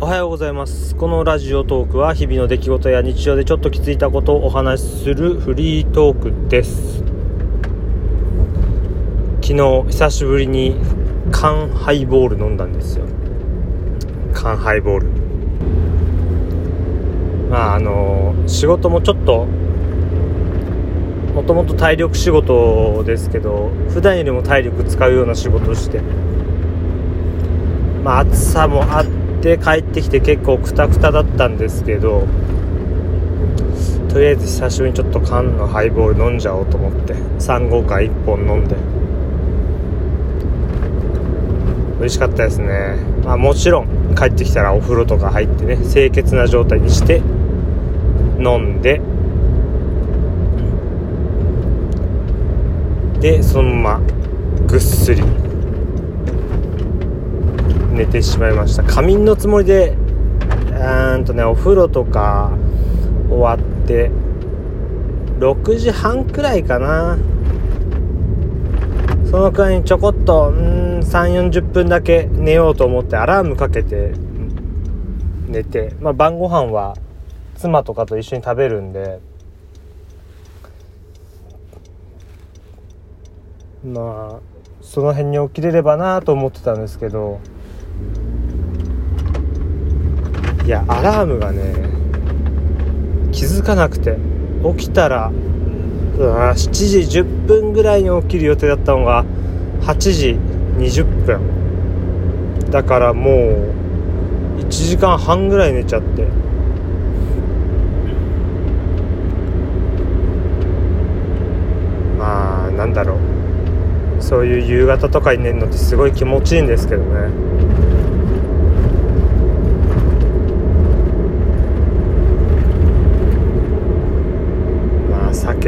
おはようございます。このラジオトークは日々の出来事や日常でちょっと気づいたことをお話しするフリートークです。昨日久しぶりに缶ハイボール飲んだんですよ。缶ハイボール。まああの仕事もちょっともともと体力仕事ですけど普段よりも体力使うような仕事をして。まあ暑さもあってで帰ってきて結構クタクタだったんですけどとりあえず久しぶりにちょっと缶のハイボール飲んじゃおうと思って3号缶1本飲んで。美味しかったですね、まあ、もちろん帰ってきたらお風呂とか入ってね清潔な状態にして飲んで。でそのままぐっすり。寝てしまいました。仮眠のつもりでうんとねお風呂とか終わって6時半くらいかな。そのくらいにちょこっとうん3 4 0分だけ寝ようと思ってアラームかけて寝て、まあ、晩ご飯は妻とかと一緒に食べるんでまあその辺に起きれればなと思ってたんですけどいやアラームがね気づかなくて起きたら7時10分ぐらいに起きる予定だったのが8時20分。だからもう1時間半ぐらい寝ちゃって。まあなんだろう。そういう夕方とかに寝るのってすごい気持ちいいんですけどね。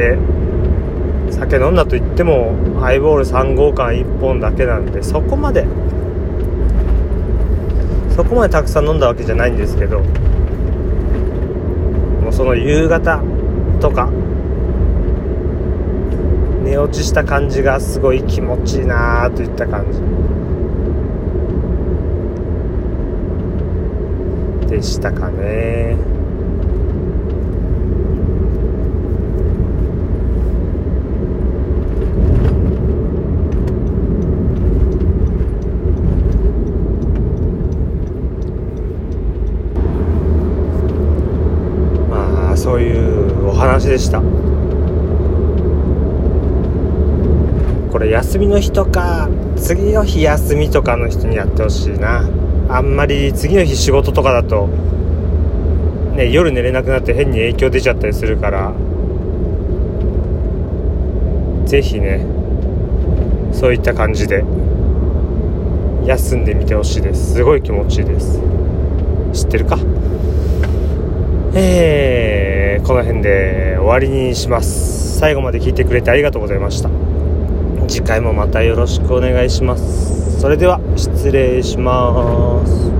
酒酒飲んだと言ってもハイボール3号館1本だけなんでそこまでそこまでたくさん飲んだわけじゃないんですけどもうその夕方とか寝落ちした感じがすごい気持ちいいなといった感じでしたかね。そういうお話でした。これ休みの日とか次の日休みとかの人にやってほしいな。あんまり次の日仕事とかだとね夜寝れなくなって変に影響出ちゃったりするから是非ねそういった感じで休んでみてほしいです。すごい気持ちいいです。知ってるか、この辺で終わりにします。最後まで聞いてくれてありがとうございました。次回もまたよろしくお願いします。それでは失礼します。